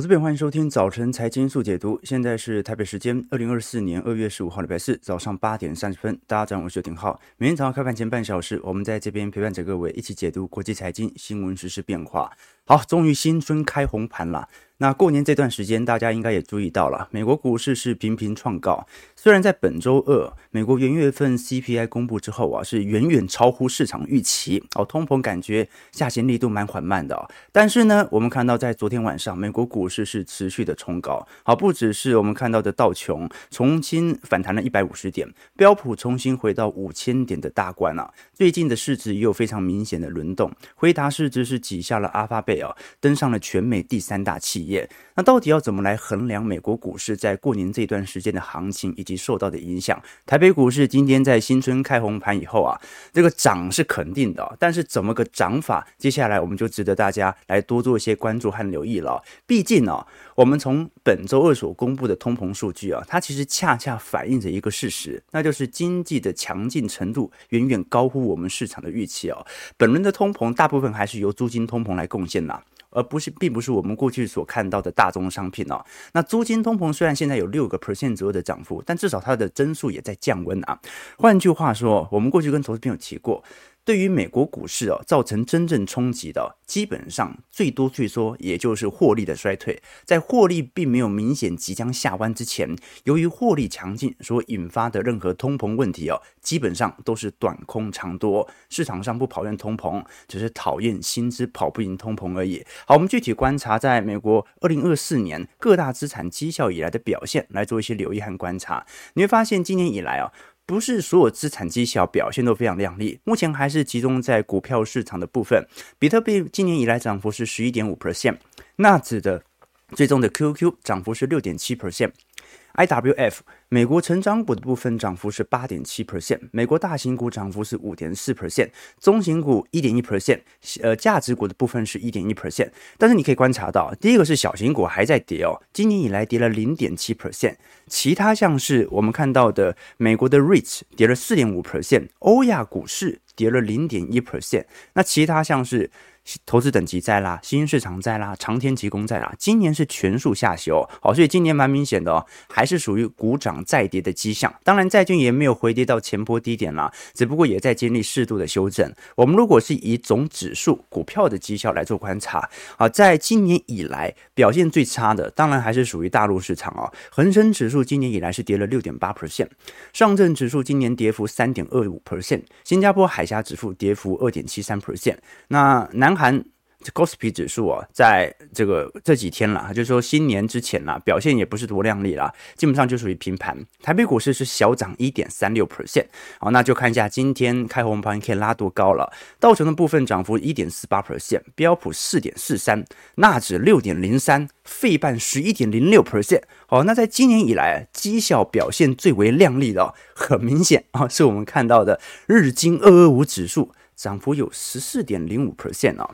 我这边欢迎收听早晨财经速解读。现在是台北时间二零二四年二月十五号礼拜四早上八点三十分。大家早上好，我是廷浩。每天早上开盘前半小时，我们在这边陪伴着各位一起解读国际财经新闻、时事变化。好，终于新春开红盘了。那过年这段时间，大家应该也注意到了，美国股市是频频创高。虽然在本周二，美国元月份 CPI 公布之后啊，是远远超乎市场预期哦，通膨感觉下行力度蛮缓慢的。哦但是呢，我们看到在昨天晚上，美国股市是持续的冲高。好，不只是我们看到的道琼重新反弹了一百五十点，标普重新回到五千点的大关啊。最近的市值也有非常明显的轮动，辉达市值是挤下了阿发贝啊，登上了全美第三大企业。那到底要怎么来衡量美国股市在过年这段时间的行情以及受到的影响？台北股市今天在新春开红盘以后啊，这个涨是肯定的，但是怎么个涨法？接下来我们就值得大家来多做一些关注和留意了。毕竟呢，我们从本周二所公布的通膨数据啊，它其实恰恰反映着一个事实，那就是经济的强劲程度远远高乎我们市场的预期哦。本轮的通膨大部分还是由租金通膨来贡献的。而不是，并不是我们过去所看到的大宗商品哦。那租金通膨虽然现在有六个 percent 左右的涨幅，但至少它的增速也在降温啊。换句话说，我们过去跟投资朋友提过。对于美国股市啊，造成真正冲击的，基本上最多最多也就是获利的衰退。在获利并没有明显即将下弯之前，由于获利强劲所引发的任何通膨问题哦，基本上都是短空长多。市场上不讨厌通膨，只是讨厌薪资跑不赢通膨而已。好，我们具体观察在美国二零二四年各大资产绩效以来的表现，来做一些留意和观察。你会发现今年以来啊。不是所有资产绩效表现都非常亮丽，目前还是集中在股票市场的部分。比特币今年以来涨幅是十一点五 percent，纳指的最终的 QQ 涨幅是六点七 percent。IWF 美国成长股的部分涨幅是八点七 percent，美国大型股涨幅是五点四 percent，中型股一点一 percent，呃，价值股的部分是一点一 percent。但是你可以观察到，第一个是小型股还在跌哦，今年以来跌了零点七 percent，其他像是我们看到的美国的 REITs 跌了四点五 percent，欧亚股市跌了零点一 percent，那其他像是。投资等级债啦，新兴市场债啦，长天期公债啦，今年是全数下修，好，所以今年蛮明显的哦，还是属于股涨债跌的迹象。当然，债券也没有回跌到前波低点啦，只不过也在经历适度的修正。我们如果是以总指数股票的绩效来做观察，啊，在今年以来表现最差的，当然还是属于大陆市场哦。恒生指数今年以来是跌了六点八 percent，上证指数今年跌幅三点二五 percent，新加坡海峡指数跌幅二点七三 percent，那南。盘这 Kospi 指数啊，在这个这几天了，就是说新年之前啦，表现也不是多亮丽啦，基本上就属于平盘。台北股市是小涨一点三六 percent，好，那就看一下今天开红盘可以拉多高了。道琼的部分涨幅一点四八 percent，标普四点四三，纳指六点零三，费半十一点零六 percent。好，那在今年以来绩效表现最为亮丽的，很明显啊，是我们看到的日经二二五指数。涨幅有十四点零五 percent 哦，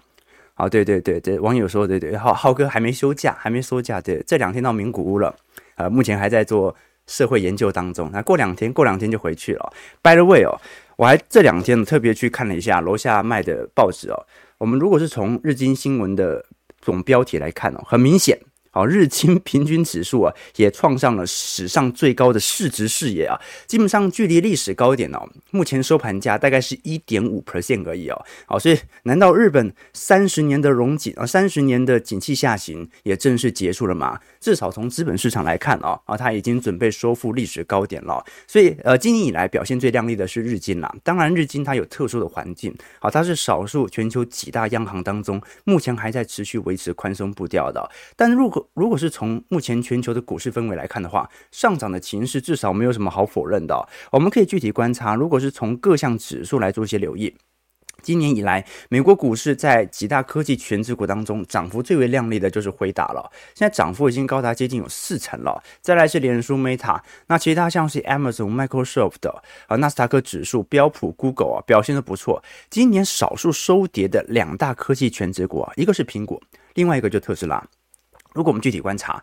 好，对对对对，网友说对对，浩浩哥还没休假，还没收假，对，这两天到名古屋了，呃，目前还在做社会研究当中，那过两天过两天就回去了。By the way 哦，我还这两天特别去看了一下楼下卖的报纸哦，我们如果是从日经新闻的总标题来看哦，很明显。好，日经平均指数啊，也创上了史上最高的市值视野啊，基本上距离历史高点哦，目前收盘价大概是一点五 percent 而已哦。好，所以难道日本三十年的荣景啊，三十年的景气下行也正式结束了吗？至少从资本市场来看啊，啊，它已经准备收复历史高点了。所以呃，今年以来表现最亮丽的是日经啦。当然，日经它有特殊的环境，好，它是少数全球几大央行当中目前还在持续维持宽松步调的。但如果如果是从目前全球的股市氛围来看的话，上涨的情势至少没有什么好否认的。我们可以具体观察，如果是从各项指数来做一些留意，今年以来，美国股市在几大科技权值股当中涨幅最为亮丽的就是辉达了，现在涨幅已经高达接近有四成了。再来是脸书 Meta，那其他像是 Amazon、Microsoft 的啊，纳斯达克指数、标普、Google 啊，表现都不错。今年少数收跌的两大科技权值股啊，一个是苹果，另外一个就特斯拉。如果我们具体观察，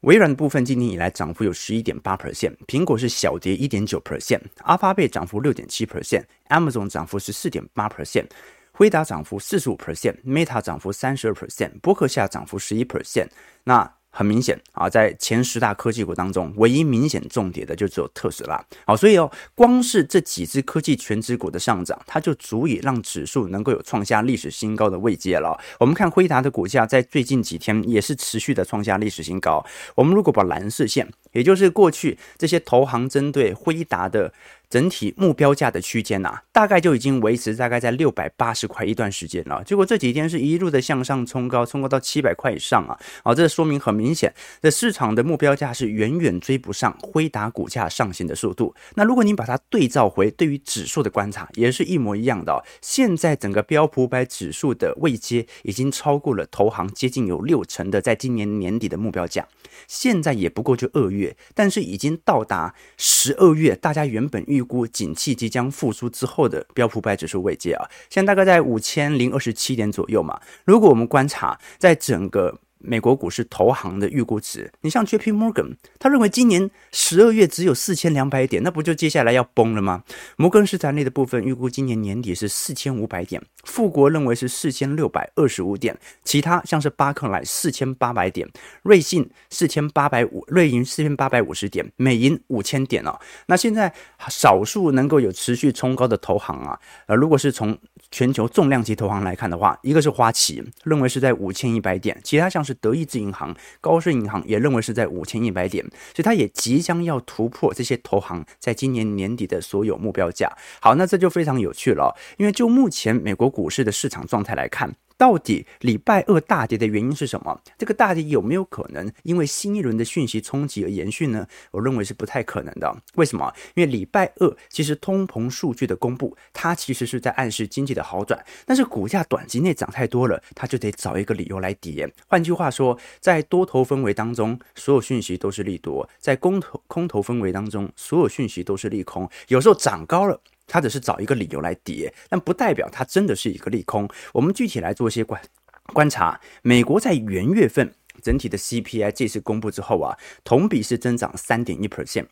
微软的部分今年以来涨幅有十一点八 percent，苹果是小跌一点九 percent，阿发贝涨幅六点七 percent，Amazon 涨幅十四点八 percent，辉达涨幅四十五 percent，Meta 涨幅三十二 percent，博客下涨幅十一 percent。那很明显啊，在前十大科技股当中，唯一明显重跌的就只有特斯拉。好，所以哦，光是这几只科技全指股的上涨，它就足以让指数能够有创下历史新高的位阶了。我们看辉达的股价在最近几天也是持续的创下历史新高。我们如果把蓝色线，也就是过去这些投行针对辉达的。整体目标价的区间呐，大概就已经维持大概在六百八十块一段时间了。结果这几天是一路的向上冲高，冲高到七百块以上啊！好，这说明很明显，这市场的目标价是远远追不上辉达股价上行的速度。那如果你把它对照回对于指数的观察，也是一模一样的哦。现在整个标普百指数的位阶已经超过了投行接近有六成的在今年年底的目标价。现在也不过就二月，但是已经到达十二月，大家原本预估景气即将复苏之后的标普百指数位阶啊，现在大概在五千零二十七点左右嘛。如果我们观察在整个。美国股市投行的预估值，你像 J P Morgan，他认为今年十二月只有四千两百点，那不就接下来要崩了吗？摩根士丹利的部分预估今年年底是四千五百点，富国认为是四千六百二十五点，其他像是巴克莱四千八百点，瑞信四千八百五，瑞银四千八百五十点，美银五千点哦。那现在少数能够有持续冲高的投行啊，呃，如果是从全球重量级投行来看的话，一个是花旗，认为是在五千一百点，其他像是德意志银行、高盛银行也认为是在五千一百点，所以它也即将要突破这些投行在今年年底的所有目标价。好，那这就非常有趣了，因为就目前美国股市的市场状态来看。到底礼拜二大跌的原因是什么？这个大跌有没有可能因为新一轮的讯息冲击而延续呢？我认为是不太可能的。为什么？因为礼拜二其实通膨数据的公布，它其实是在暗示经济的好转，但是股价短期内涨太多了，它就得找一个理由来跌。换句话说，在多头氛围当中，所有讯息都是利多；在空头空头氛围当中，所有讯息都是利空。有时候涨高了。它只是找一个理由来跌，但不代表它真的是一个利空。我们具体来做一些观观察。美国在元月份整体的 CPI 这次公布之后啊，同比是增长三点一 percent。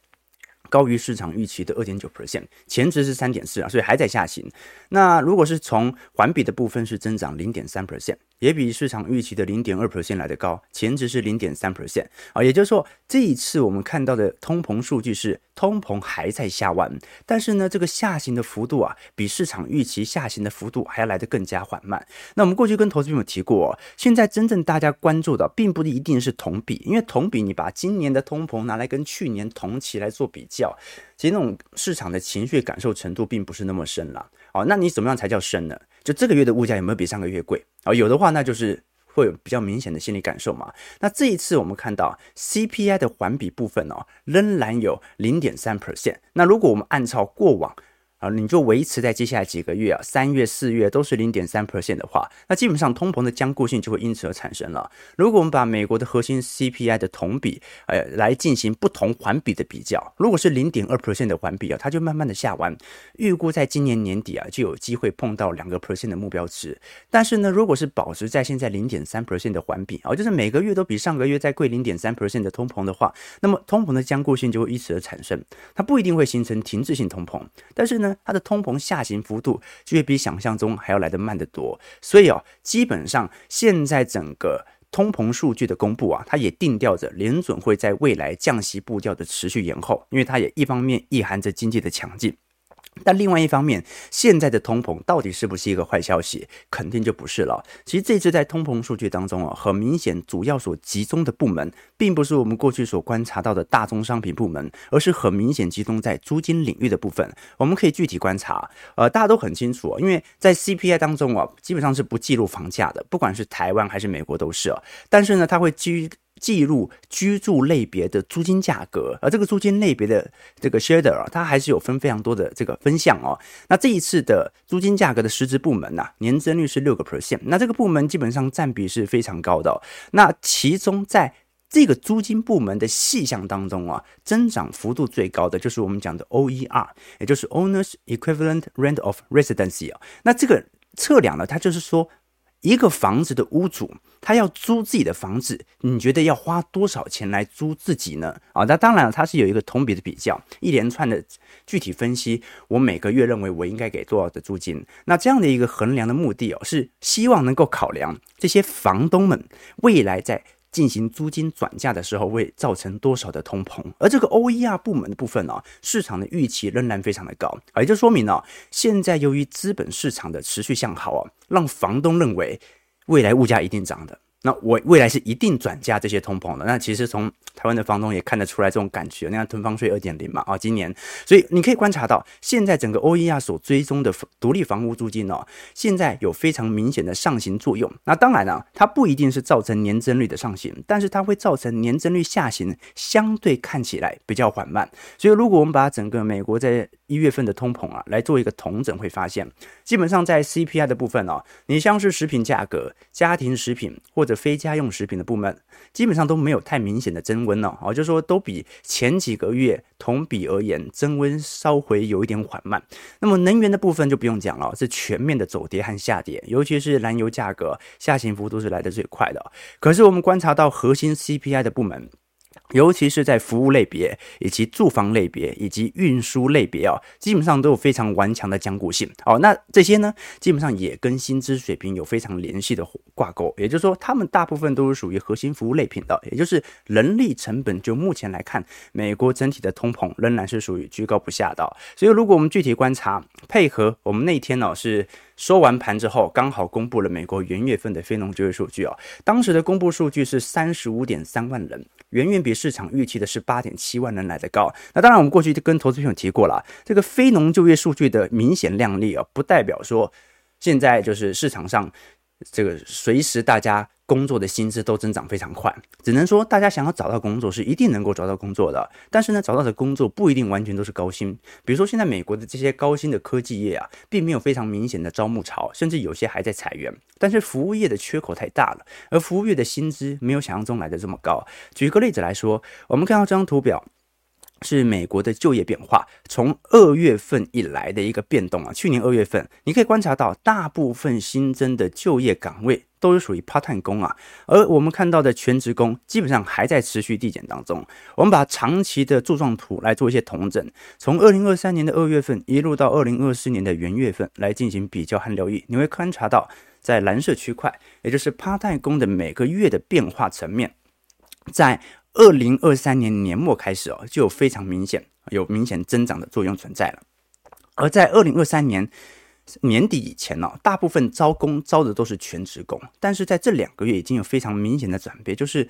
高于市场预期的二点九 percent，前值是三点四啊，所以还在下行。那如果是从环比的部分是增长零点三 percent，也比市场预期的零点二 percent 来得高，前值是零点三 percent 啊。也就是说，这一次我们看到的通膨数据是通膨还在下弯，但是呢，这个下行的幅度啊，比市场预期下行的幅度还要来得更加缓慢。那我们过去跟投资朋友提过，现在真正大家关注的，并不一定是同比，因为同比你把今年的通膨拿来跟去年同期来做比较。其实那种市场的情绪感受程度并不是那么深了。哦，那你怎么样才叫深呢？就这个月的物价有没有比上个月贵？啊，有的话，那就是会有比较明显的心理感受嘛。那这一次我们看到 CPI 的环比部分哦，仍然有零点三 percent。那如果我们按照过往，啊，你就维持在接下来几个月啊，三月、四月都是零点三 percent 的话，那基本上通膨的僵固性就会因此而产生了。如果我们把美国的核心 CPI 的同比，呃，来进行不同环比的比较，如果是零点二 percent 的环比啊，它就慢慢的下弯，预估在今年年底啊，就有机会碰到两个 percent 的目标值。但是呢，如果是保持在现在零点三 percent 的环比啊，就是每个月都比上个月再贵零点三 percent 的通膨的话，那么通膨的僵固性就会因此而产生，它不一定会形成停滞性通膨，但是呢。它的通膨下行幅度就会比想象中还要来得慢得多，所以啊，基本上现在整个通膨数据的公布啊，它也定调着联准会在未来降息步调的持续延后，因为它也一方面意含着经济的强劲。但另外一方面，现在的通膨到底是不是一个坏消息？肯定就不是了。其实这次在通膨数据当中啊，很明显，主要所集中的部门，并不是我们过去所观察到的大宗商品部门，而是很明显集中在租金领域的部分。我们可以具体观察，呃，大家都很清楚，因为在 CPI 当中啊，基本上是不记录房价的，不管是台湾还是美国都是啊。但是呢，它会基于记录居住类别的租金价格，而这个租金类别的这个 shader 啊，它还是有分非常多的这个分项哦。那这一次的租金价格的实质部门呐、年增率是六个 percent，那这个部门基本上占比是非常高的、那其中在这个租金部门的细项当中啊，增长幅度最高的就是我们讲的 OER，也就是 Owners Equivalent Rent of Residency 啊。那这个测量呢，它就是说。一个房子的屋主，他要租自己的房子，你觉得要花多少钱来租自己呢？啊，那当然了，它是有一个同比的比较，一连串的具体分析。我每个月认为我应该给多少的租金？那这样的一个衡量的目的哦，是希望能够考量这些房东们未来在进行租金转嫁的时候会造成多少的通膨。而这个 OER 部门的部分呢、市场的预期仍然非常的高，也就说明呢、现在由于资本市场的持续向好啊，让房东认为未来物价一定涨的。那我未来是一定转嫁这些通膨的。那其实从台湾的房东也看得出来这种感觉。那样囤房税二点零嘛，啊，今年，所以你可以观察到，现在整个欧亚所追踪的独立房屋租金哦，现在有非常明显的上行作用。那当然了，它不一定是造成年增率的上行，但是它会造成年增率下行，相对看起来比较缓慢。所以如果我们把整个美国在一月份的通膨啊来做一个统整，会发现，基本上在 CPI 的部分哦，你像是食品价格、家庭食品或者非家用食品的部门基本上都没有太明显的增温了，哦，就是说都比前几个月同比而言增温稍微有一点缓慢。那么能源的部分就不用讲了，是全面的走跌和下跌，尤其是燃油价格下行幅度是来的最快的。可是我们观察到核心 CPI 的部门。尤其是在服务类别、以及住房类别、以及运输类别啊，基本上都有非常顽强的坚固性。哦，那这些呢，基本上也跟薪资水平有非常联系的挂钩。也就是说，他们大部分都是属于核心服务类品的，也就是人力成本。就目前来看，美国整体的通膨仍然是属于居高不下的。所以，如果我们具体观察，配合我们那天呢是。收完盘之后，刚好公布了美国元月份的非农就业数据哦。当时的公布数据是三十五点三万人，远远比市场预期的是八点七万人来的高。那当然，我们过去就跟投资朋友提过了，这个非农就业数据的明显亮丽啊，不代表说现在就是市场上这个随时大家。工作的薪资都增长非常快，只能说大家想要找到工作是一定能够找到工作的，但是呢，找到的工作不一定完全都是高薪。比如说现在美国的这些高薪的科技业啊，并没有非常明显的招募潮，甚至有些还在裁员。但是服务业的缺口太大了，而服务业的薪资没有想象中来的这么高。举个例子来说，我们看到这张图表。是美国的就业变化，从二月份以来的一个变动啊。去年二月份，你可以观察到，大部分新增的就业岗位都是属于 part-time 工啊，而我们看到的全职工基本上还在持续递减当中。我们把长期的柱状图来做一些统整，从二零二三年的二月份一路到二零二四年的元月份来进行比较和留意，你会观察到，在蓝色区块，也就是 part-time 工的每个月的变化层面，在。二零二三年年末开始哦，就有非常明显、有明显增长的作用存在了。而在二零二三年年底以前呢，大部分招工招的都是全职工，但是在这两个月已经有非常明显的转变，就是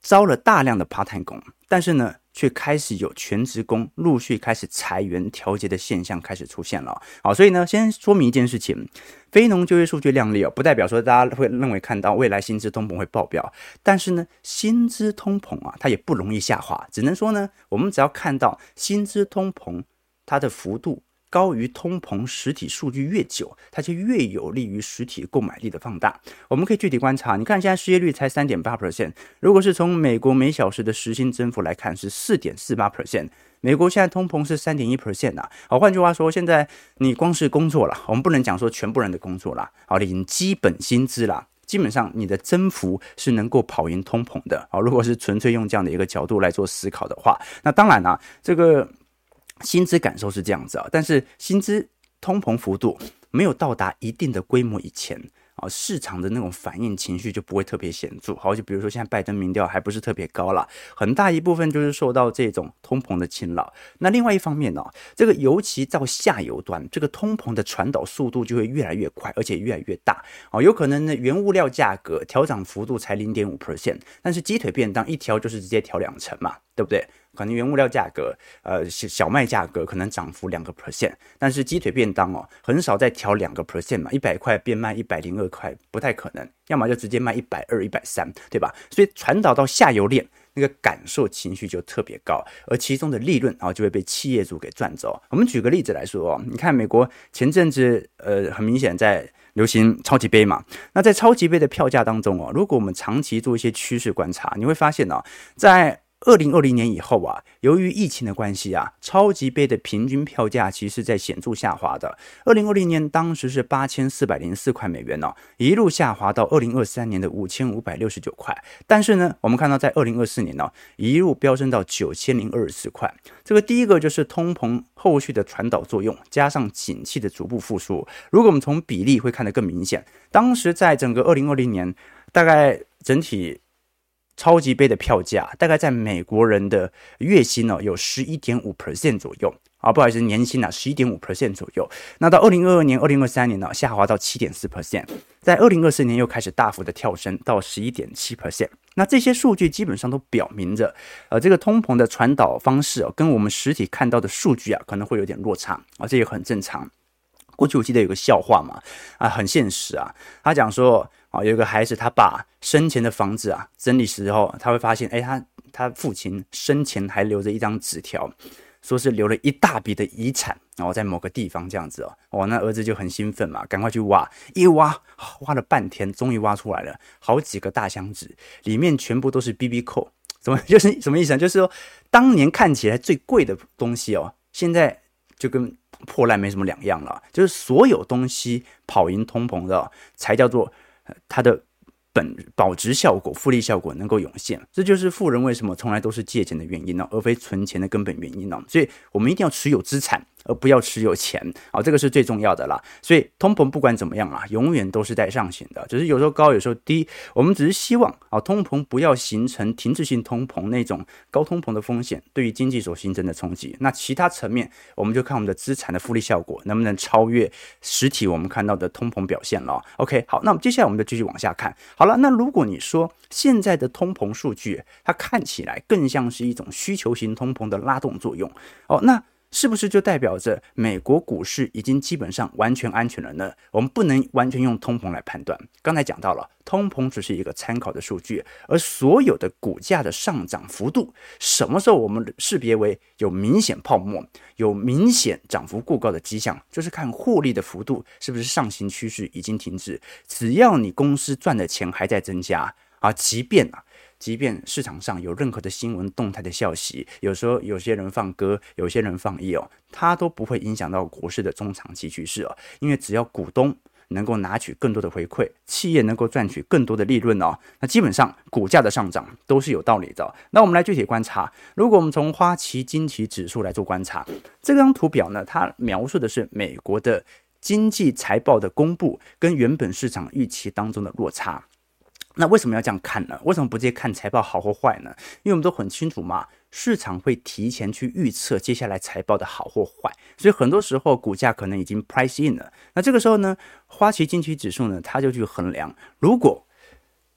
招了大量的 part-time 工，但是呢。却开始有全职工陆续开始裁员调节的现象开始出现了。好，所以呢，先说明一件事情：非农就业数据亮丽哦，不代表说大家会认为看到未来薪资通膨会爆表。但是呢，薪资通膨啊，它也不容易下滑。只能说呢，我们只要看到薪资通膨它的幅度。高于通膨实体数据越久，它就越有利于实体购买力的放大。我们可以具体观察，你看现在失业率才三点八 percent，如果是从美国每小时的时薪增幅来看是四点四八 percent，美国现在通膨是三点一 percent 啊。好，换句话说，现在你光是工作了，我们不能讲说全部人的工作了，好，领基本薪资了，基本上你的增幅是能够跑赢通膨的。好，如果是纯粹用这样的一个角度来做思考的话，那当然了，这个。薪资感受是这样子啊，但是薪资通膨幅度没有到达一定的规模以前啊，市场的那种反应情绪就不会特别显著。好，就比如说现在拜登民调还不是特别高了，很大一部分就是受到这种通膨的侵扰。那另外一方面呢，这个尤其到下游端，这个通膨的传导速度就会越来越快，而且越来越大。哦，有可能呢，原物料价格调涨幅度才零点五 percent，但是鸡腿便当一调就是直接调两成嘛，对不对？可能原物料价格，呃，小小麦价格可能涨幅两个 percent，但是鸡腿便当哦，很少再调两个 percent 嘛，一百块变卖一百零二块，不太可能，要么就直接卖一百二、一百三，对吧？所以传导到下游链，那个感受情绪就特别高，而其中的利润啊就会被企业主给赚走。我们举个例子来说哦，你看美国前阵子，呃，很明显在流行超级杯嘛，那在超级杯的票价当中哦，如果我们长期做一些趋势观察，你会发现呢，在二零二零年以后啊，由于疫情的关系啊，超级杯的平均票价其实是在显著下滑的。二零二零年当时是八千四百零四块美元哦，一路下滑到二零二三年的五千五百六十九块。但是呢，我们看到在二零二四年呢，一路飙升到九千零二十四块。这个第一个就是通膨后续的传导作用，加上景气的逐步复苏。如果我们从比例会看得更明显，当时在整个二零二零年，大概整体。超级杯的票价大概在美国人的月薪呢、哦、有十一点五 percent 左右啊，不好意思，年薪啊十一点五 percent 左右。那到二零二二年、二零二三年呢，下滑到七点四 percent，在二零二四年又开始大幅的跳升到十一点七 percent。那这些数据基本上都表明着，呃，这个通膨的传导方式哦，跟我们实体看到的数据啊，可能会有点落差啊，这也很正常。过去我记得有个笑话嘛，啊，很现实啊，他讲说。啊，有一个孩子，他爸生前的房子啊，整理时候他会发现，哎，他他父亲生前还留着一张纸条，说是留了一大笔的遗产，然后在某个地方这样子哦，哦，那儿子就很兴奋嘛，赶快去挖，一挖挖了半天，终于挖出来了，好几个大箱子，里面全部都是 BB 扣，怎么就是什么意思啊？就是说，当年看起来最贵的东西哦，现在就跟破烂没什么两样了，就是所有东西跑赢通膨的，才叫做。它的本保值效果、复利效果能够涌现，这就是富人为什么从来都是借钱的原因呢，而非存钱的根本原因呢。所以，我们一定要持有资产。而不要持有钱啊，这个是最重要的啦。所以通膨不管怎么样啊，永远都是在上行的，只是有时候高，有时候低。我们只是希望啊，通膨不要形成停滞性通膨那种高通膨的风险对于经济所形成的冲击。那其他层面，我们就看我们的资产的复利效果能不能超越实体我们看到的通膨表现了。OK，好，那我们接下来我们就继续往下看。好了，那如果你说现在的通膨数据它看起来更像是一种需求型通膨的拉动作用哦，那。是不是就代表着美国股市已经基本上完全安全了呢？我们不能完全用通膨来判断。刚才讲到了，通膨只是一个参考的数据，而所有的股价的上涨幅度，什么时候我们识别为有明显泡沫、有明显涨幅过高的迹象，就是看获利的幅度是不是上行趋势已经停止。只要你公司赚的钱还在增加啊，即便啊。即便市场上有任何的新闻动态的消息，有时候有些人放歌，有些人放鹰哦，它都不会影响到股市的中长期趋势哦。因为只要股东能够拿取更多的回馈，企业能够赚取更多的利润哦，那基本上股价的上涨都是有道理的。那我们来具体观察，如果我们从花旗惊奇指数来做观察，这张图表呢，它描述的是美国的经济财报的公布跟原本市场预期当中的落差。那为什么要这样看呢？为什么不直接看财报好或坏呢？因为我们都很清楚嘛，市场会提前去预测接下来财报的好或坏，所以很多时候股价可能已经 price in 了。那这个时候呢，花旗惊奇指数呢，它就去衡量，如果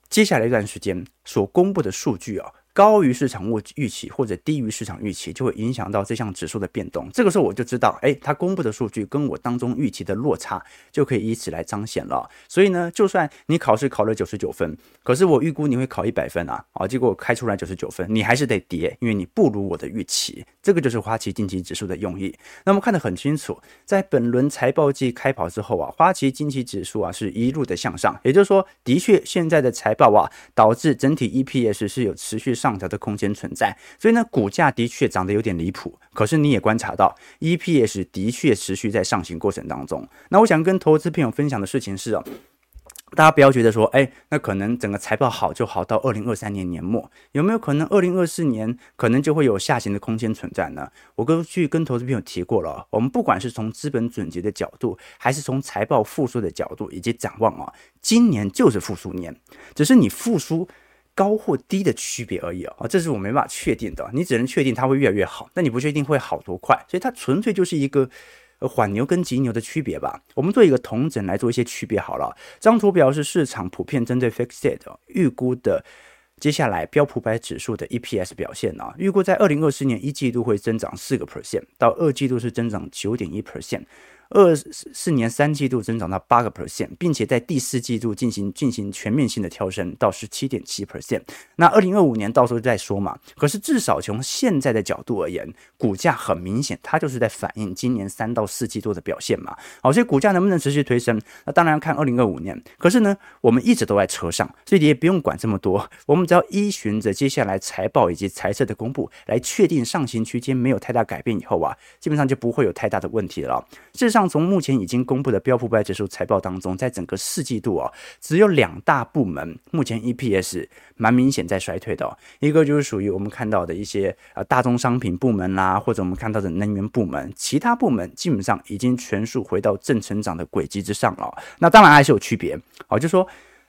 接下来一段时间所公布的数据啊。高于市场预期或者低于市场预期，就会影响到这项指数的变动。这个时候我就知道，哎，它公布的数据跟我当中预期的落差，就可以以此来彰显了。所以呢，就算你考试考了九十九分，可是我预估你会考一百分啊，啊，结果开出来九十九分，你还是得跌，因为你不如我的预期。这个就是花旗惊奇指数的用意。那么看得很清楚，在本轮财报季开跑之后啊，花旗惊奇指数啊是一路的向上，也就是说，的确现在的财报啊，导致整体 EPS 是有持续上。上调的空间存在，所以呢，股价的确涨得有点离谱。可是你也观察到，EPS 的确持续在上行过程当中。那我想跟投资朋友分享的事情是哦，大家不要觉得说，哎，那可能整个财报好就好到二零二三年年末，有没有可能二零二四年可能就会有下行的空间存在呢？我过去跟投资朋友提过了，我们不管是从资本准结的角度，还是从财报复苏的角度以及展望啊，今年就是复苏年，只是你复苏。高或低的区别而已啊，这是我没办法确定的。你只能确定它会越来越好，但你不确定会好多快，所以它纯粹就是一个缓牛跟急牛的区别吧。我们做一个统整来做一些区别好了。这张图表是市场普遍针对 FactSet 预估的接下来标普百指数的 EPS 表现啊，预估在二零二四年一季度会增长四个 percent，到二季度是增长九点一 percent。二四年三季度增长到八个 percent，并且在第四季度进行进行全面性的跳升到十七点七 percent。那二零二五年到时候再说嘛。可是至少从现在的角度而言，股价很明显，它就是在反映今年三到四季度的表现嘛。好，所以股价能不能持续推升，那当然要看二零二五年。可是呢，我们一直都在车上，所以你也不用管这么多。我们只要依循着接下来财报以及财测的公布来确定上行区间没有太大改变以后啊，基本上就不会有太大的问题了。事实上，像从目前已经公布的标普五百指数财报当中，在整个四季度啊，只有两大部门目前 EPS 蛮明显在衰退的。一个就是属于我们看到的一些呃大宗商品部门啦，或者我们看到的能源部门，其他部门基本上已经全数回到正成长的轨迹之上了。那当然还是有区别哦，就说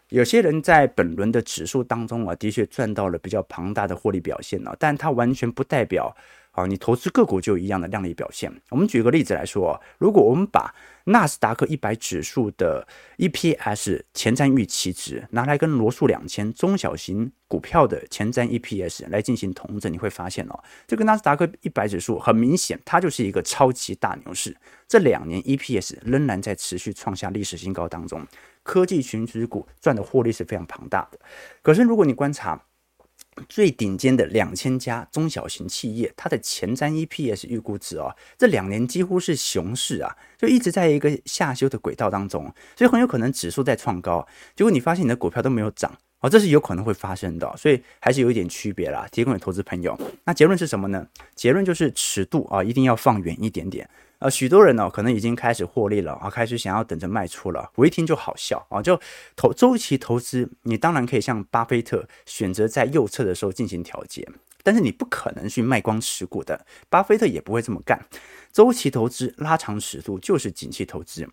有些人在本轮的指数当中啊，的确赚到了比较庞大的获利表现啊，但它完全不代表啊，你投资个股就有一样的量丽表现。我们举个例子来说，如果我们把纳斯达克一百指数的 EPS 前瞻预期值拿来跟罗素两千中小型股票的前瞻 EPS 来进行同整，你会发现哦，这个纳斯达克一百指数很明显，它就是一个超级大牛市，这两年 EPS 仍然在持续创下历史新高当中，科技群值股赚的获利是非常庞大的。可是如果你观察，最顶尖的两千家中小型企业，它的前瞻 EPS 预估值哦，这两年几乎是熊市啊，就一直在一个下修的轨道当中，所以很有可能指数在创高，结果你发现你的股票都没有涨哦，这是有可能会发生的，所以还是有一点区别啦。提供给投资朋友，那结论是什么呢？结论就是尺度啊，一定要放远一点点。呃，许多人呢、哦，可能已经开始获利了啊，开始想要等着卖出了。我一听就好笑啊，就投周期投资，你当然可以像巴菲特选择在右侧的时候进行调节，但是你不可能去卖光持股的，巴菲特也不会这么干。周期投资拉长尺度就是景气投资，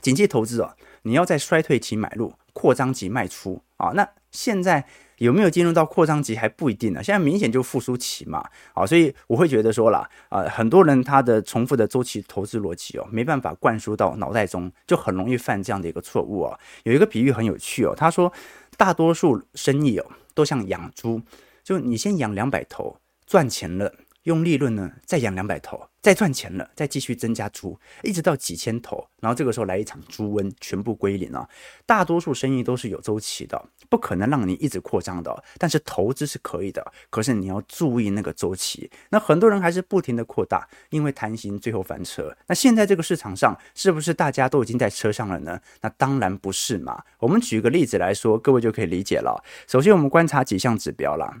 景气投资哦，你要在衰退期买入，扩张期卖出啊。那现在。有没有进入到扩张期还不一定呢？现在明显就复苏期嘛，啊，所以我会觉得说啦，啊，很多人他的重复的周期投资逻辑哦，没办法灌输到脑袋中，就很容易犯这样的一个错误哦。有一个比喻很有趣哦，他说大多数生意哦，都像养猪，就你先养两百头，赚钱了。用利润呢，再养两百头，再赚钱了，再继续增加猪，一直到几千头，然后这个时候来一场猪瘟，全部归零啊！大多数生意都是有周期的，不可能让你一直扩张的，但是投资是可以的，可是你要注意那个周期。那很多人还是不停的扩大，因为贪心，最后翻车。那现在这个市场上，是不是大家都已经在车上了呢？那当然不是嘛。我们举个例子来说，各位就可以理解了。首先，我们观察几项指标啦。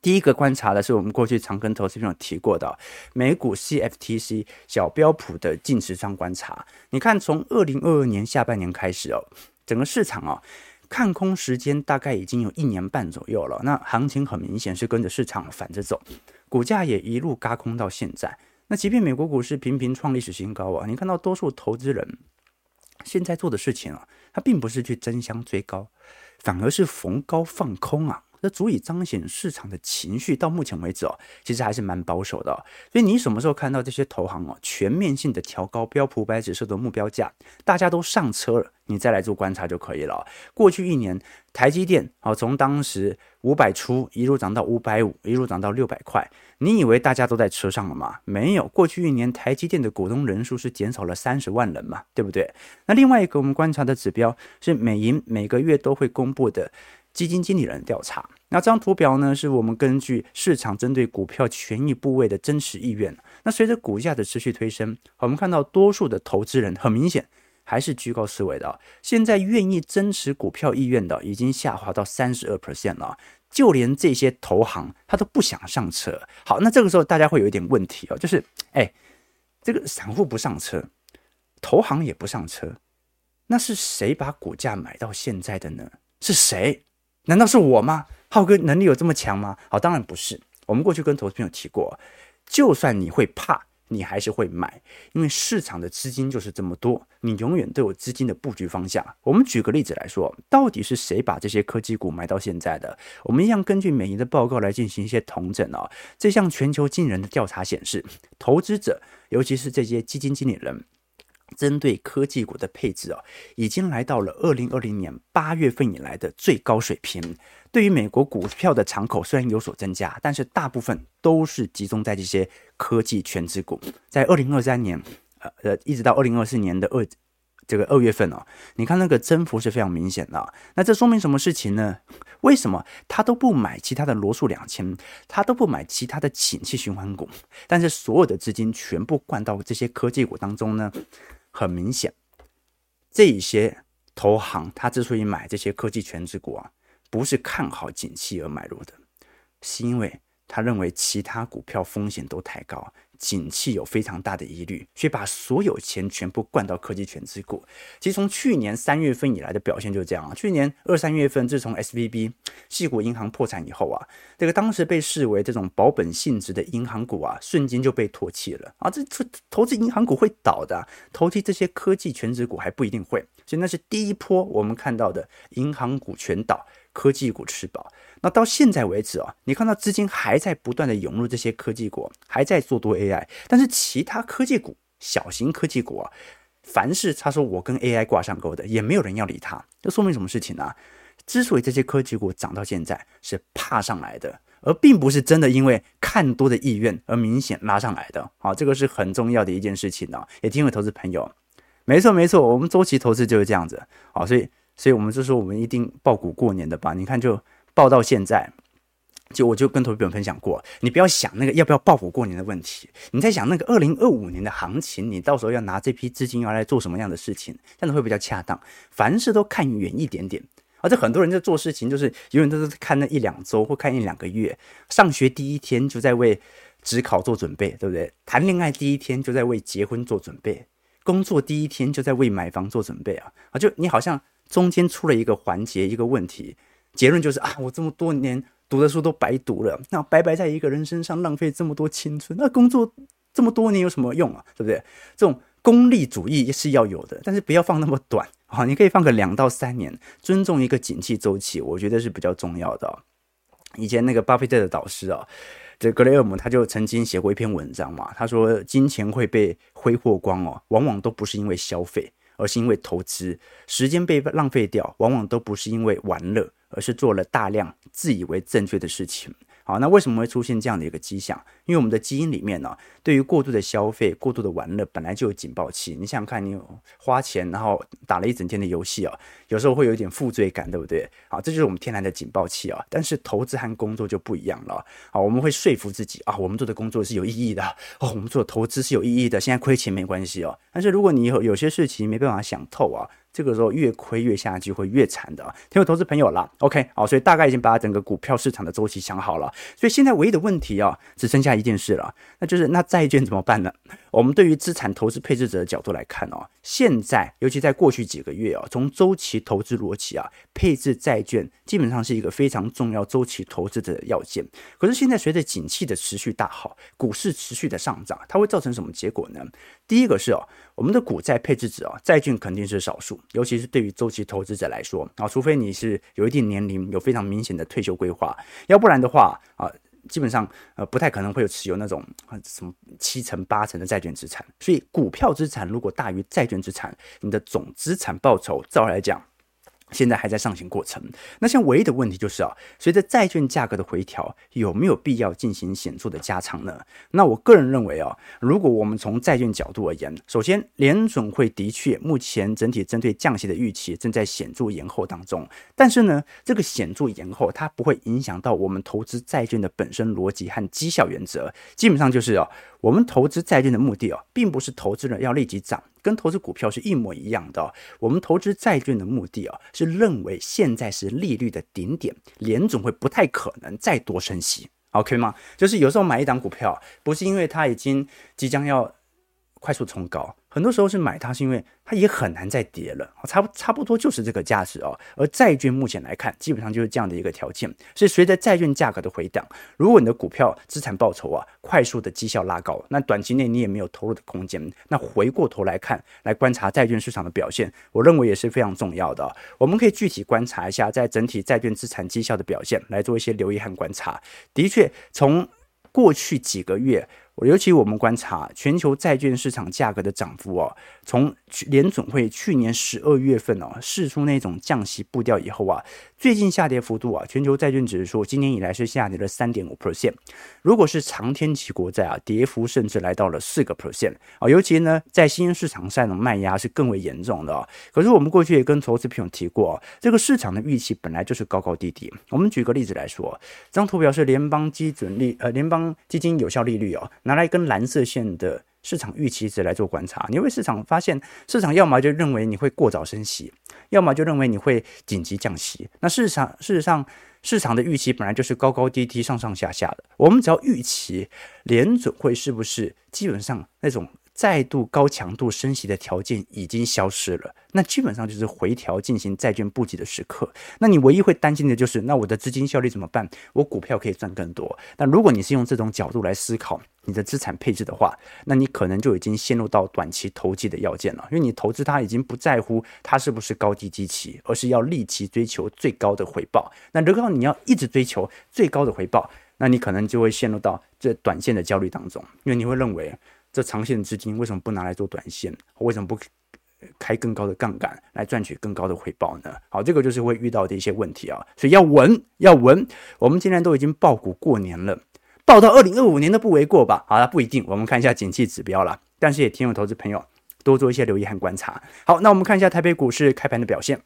第一个观察的是我们过去常跟投资朋友提过的美股 CFTC 小标普的净持仓观察。你看，从二零二二年下半年开始哦，整个市场哦，看空时间大概已经有一年半左右了。那行情很明显是跟着市场反着走，股价也一路嘎空到现在。那即便美国股市频频创历史新高啊，你看到多数投资人现在做的事情啊，他并不是去争相追高，反而是逢高放空啊。这足以彰显市场的情绪，到目前为止哦，其实还是蛮保守的。所以你什么时候看到这些投行哦，全面性的调高标普五百指数的目标价，大家都上车了，你再来做观察就可以了。过去一年，台积电哦，从当时五百出一路涨到五百五，一路涨到六百块，你以为大家都在车上了吗？没有，过去一年台积电的股东人数是减少了三十万人嘛，对不对？那另外一个我们观察的指标是美银每个月都会公布的。基金经理人调查，那这张图表呢，是我们根据市场针对股票权益部位的真实意愿。那随着股价的持续推升，我们看到多数的投资人很明显还是居高思维的。现在愿意增持股票意愿的已经下滑到三十二 percent 了，就连这些投行他都不想上车。好，那这个时候大家会有一点问题哦，就是哎，这个散户不上车，投行也不上车，那是谁把股价买到现在的呢？是谁？难道是我吗？浩哥能力有这么强吗？好，当然不是。我们过去跟投资朋友提过，就算你会怕，你还是会买，因为市场的资金就是这么多，你永远都有资金的布局方向。我们举个例子来说，到底是谁把这些科技股买到现在的？我们一样根据美银的报告来进行一些统整哦。这项全球惊人的调查显示，投资者，尤其是这些基金经理人。针对科技股的配置啊，已经来到了二零二零年八月份以来的最高水平。对于美国股票的敞口虽然有所增加，但是大部分都是集中在这些科技权值股。在二零二三年，呃呃，一直到二零二四年的二这个二月份哦，你看那个增幅是非常明显的。那这说明什么事情呢？为什么他都不买其他的罗素两千，他都不买其他的景气循环股，但是所有的资金全部灌到这些科技股当中呢？很明显，这一些投行他之所以买这些科技全值股啊，不是看好景气而买入的，是因为他认为其他股票风险都太高，景气有非常大的疑虑，所以把所有钱全部灌到科技全值股。其实从去年三月份以来的表现就是这样啊。去年二三月份，自从 SVB 矽谷银行破产以后啊，这个当时被视为这种保本性质的银行股啊，瞬间就被唾弃了啊。这这投资银行股会倒的，投资这些科技全值股还不一定会。所以那是第一波我们看到的银行股全倒，科技股吃饱。那到现在为止啊，你看到资金还在不断的涌入这些科技股，还在做多 AI，但是其他科技股、小型科技股啊，凡是他说我跟 AI 挂上钩的，也没有人要理他。这说明什么事情呢、之所以这些科技股涨到现在，是怕上来的，而并不是真的因为看多的意愿而明显拉上来的。好，这个是很重要的一件事情呢、啊。也听位投资朋友，没错没错，我们周期投资就是这样子。好，所以所以我们就说我们一定抱股过年的吧？你看就。报到现在，就我就跟投资朋友分享过，你不要想那个要不要报复过年的问题，你在想那个二零二五年的行情，你到时候要拿这批资金要来做什么样的事情，这样子会比较恰当。凡事都看远一点点，而且很多人在做事情就是永远都是看那一两周或看一两个月。上学第一天就在为职考做准备，对不对？谈恋爱第一天就在为结婚做准备，工作第一天就在为买房做准备啊！啊，就你好像中间出了一个环节，一个问题。结论就是啊，我这么多年读的书都白读了，那白白在一个人身上浪费这么多青春，那工作这么多年有什么用啊？对不对？这种功利主义是要有的，但是不要放那么短啊，你可以放个两到三年，尊重一个景气周期，我觉得是比较重要的。以前那个巴菲特的导师啊，这格雷厄姆他就曾经写过一篇文章嘛，他说金钱会被挥霍光哦，往往都不是因为消费，而是因为投资；时间被浪费掉，往往都不是因为玩乐。而是做了大量自以为正确的事情。好，那为什么会出现这样的一个迹象？因为我们的基因里面呢、对于过度的消费、过度的玩乐，本来就有警报器。你想想看，你花钱然后打了一整天的游戏啊，有时候会有一点负罪感，对不对？好，这就是我们天然的警报器啊。但是投资和工作就不一样了。好，我们会说服自己啊，我们做的工作是有意义的哦，我们做的投资是有意义的。现在亏钱没关系哦。但是如果你有有些事情没办法想透啊。这个时候越亏越下去，会越惨的。听我投资朋友啦，OK，好，所以大概已经把整个股票市场的周期想好了。所以现在唯一的问题啊，只剩下一件事了，那就是那债券怎么办呢？我们对于资产投资配置者的角度来看哦，现在尤其在过去几个月啊，从周期投资逻辑啊，配置债券基本上是一个非常重要周期投资者的要件。可是现在随着景气的持续大好，股市持续的上涨，它会造成什么结果呢？第一个是哦，我们的股债配置者啊，债券肯定是少数。尤其是对于周期投资者来说啊，除非你是有一定年龄、有非常明显的退休规划，要不然的话啊，基本上呃不太可能会有持有那种什么七成八成的债券资产。所以股票资产如果大于债券资产，你的总资产报酬，照来讲。现在还在上行过程，那现在唯一的问题就是啊，随着债券价格的回调，有没有必要进行显著的加仓呢？那我个人认为啊，如果我们从债券角度而言，首先联准会的确目前整体针对降息的预期正在显著延后当中，但是呢，这个显著延后它不会影响到我们投资债券的本身逻辑和绩效原则，基本上就是啊。我们投资债券的目的啊，并不是投资人要立即涨，跟投资股票是一模一样的。我们投资债券的目的啊，是认为现在是利率的顶点，联总会不太可能再多升息，OK 吗？就是有时候买一档股票，不是因为它已经即将要快速冲高。很多时候是买它，是因为它也很难再跌了，差不差不多就是这个价值哦。而债券目前来看，基本上就是这样的一个条件。所以随着债券价格的回档，如果你的股票资产报酬啊快速的绩效拉高，那短期内你也没有投入的空间。那回过头来看，来观察债券市场的表现，我认为也是非常重要的。我们可以具体观察一下，在整体债券资产绩效的表现，来做一些留意和观察。的确，从过去几个月。尤其我们观察全球债券市场价格的涨幅哦，从联总会去年十二月份哦试出那种降息步调以后啊，最近下跌幅度啊，全球债券指数今年以来是下跌了三点五 percent。如果是长天期国债啊，跌幅甚至来到了四个 percent 啊。尤其呢，在新兴市场上的卖压是更为严重的。可是我们过去也跟投资朋友提过，这个市场的预期本来就是高高低低。我们举个例子来说，这张图表是联邦基准利呃联邦基金有效利率哦。拿来一根蓝色线的市场预期值来做观察，你会市场发现，市场要么就认为你会过早升息，要么就认为你会紧急降息。那事实上，事实上，市场的预期本来就是高高低低、上上下下的。我们只要预期联准会是不是基本上那种。再度高强度升息的条件已经消失了，那基本上就是回调进行债券布局的时刻。那你唯一会担心的就是，那我的资金效率怎么办？我股票可以赚更多。那如果你是用这种角度来思考你的资产配置的话，那你可能就已经陷入到短期投机的要件了，因为你投资它已经不在乎它是不是高低基期，而是要立即追求最高的回报。那如果你要一直追求最高的回报，那你可能就会陷入到这短线的焦虑当中，因为你会认为。这长线资金为什么不拿来做短线？为什么不开更高的杠杆来赚取更高的回报呢？好，这个就是会遇到的一些问题啊，所以要稳，要稳。我们既然都已经报股过年了，报到二零二五年都不为过吧？好了，不一定。我们看一下景气指标了，但是也提醒投资朋友多做一些留意和观察。好，那我们看一下台北股市开盘的表现。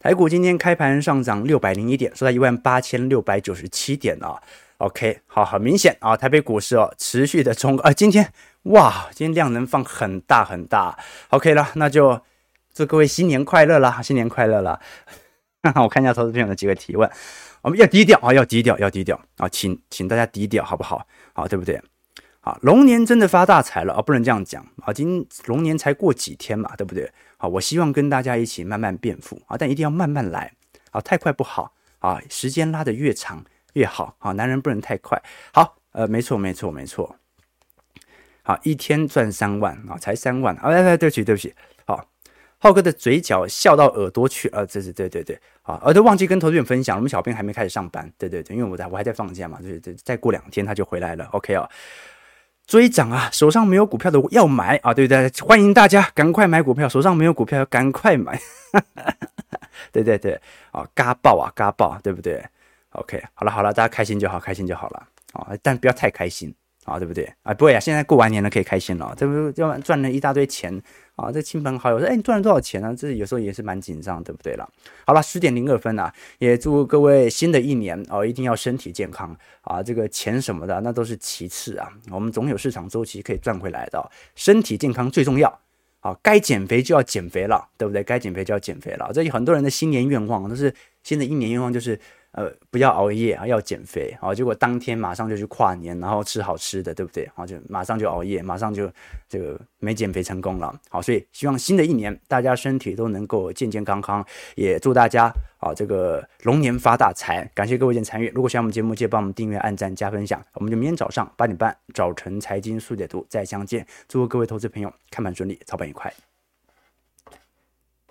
台股今天开盘上涨六百零一点，收在一万八千六百九十七点啊。OK，好，很明显啊，台北股市哦持续的冲啊，今天哇，今天量能放很大很大，OK 了，那就祝各位新年快乐啦，新年快乐啦！我看一下投资朋友的几个提问，我们要低调啊，要低调，要低调啊，请请大家低调好不好？好，对不对？好，龙年真的发大财了啊，不能这样讲啊，今龙年才过几天嘛，对不对？好，我希望跟大家一起慢慢变富啊，但一定要慢慢来啊，太快不好啊，时间拉得越长。越好啊，男人不能太快。好，呃，没错，没错，没错。好，一天赚三万啊，才三万啊！来来，对不起，对不起。好，浩哥的嘴角笑到耳朵去啊，这是对对对。啊，我都忘记跟投资人分享，我们小编还没开始上班。对对对，因为我在我还在放假嘛，对对，再过两天他就回来了。OK 啊，追涨啊，手上没有股票的要买啊，对不对？欢迎大家赶快买股票，手上没有股票要赶快买。对 对对，啊，嘎爆啊，嘎爆，对不对？OK，好了好了，大家开心就好，开心就好了啊！但不要太开心啊，对不对啊？不会啊，现在过完年了，可以开心了，这不要赚了一大堆钱啊！这亲朋好友说，哎，你赚了多少钱呢、啊？这有时候也是蛮紧张，对不对了？好了，十点零二分啊，也祝各位新的一年哦，一定要身体健康啊！这个钱什么的那都是其次啊，我们总有市场周期可以赚回来的，身体健康最重要啊！该减肥就要减肥了，对不对？该减肥就要减肥了，这有很多人的新年愿望都是新的一年愿望就是。呃，不要熬夜啊，要减肥啊！结果当天马上就去跨年，然后吃好吃的，对不对？然后，就马上就熬夜，马上就这个没减肥成功了。好，所以希望新的一年大家身体都能够健健康康，也祝大家啊这个龙年发大财。感谢各位的参与，如果喜欢我们节目，记得帮我们订阅、按赞、加分享。我们就明天早上八点半早晨财经速解读再相见。祝各位投资朋友看盘顺利，操盘愉快。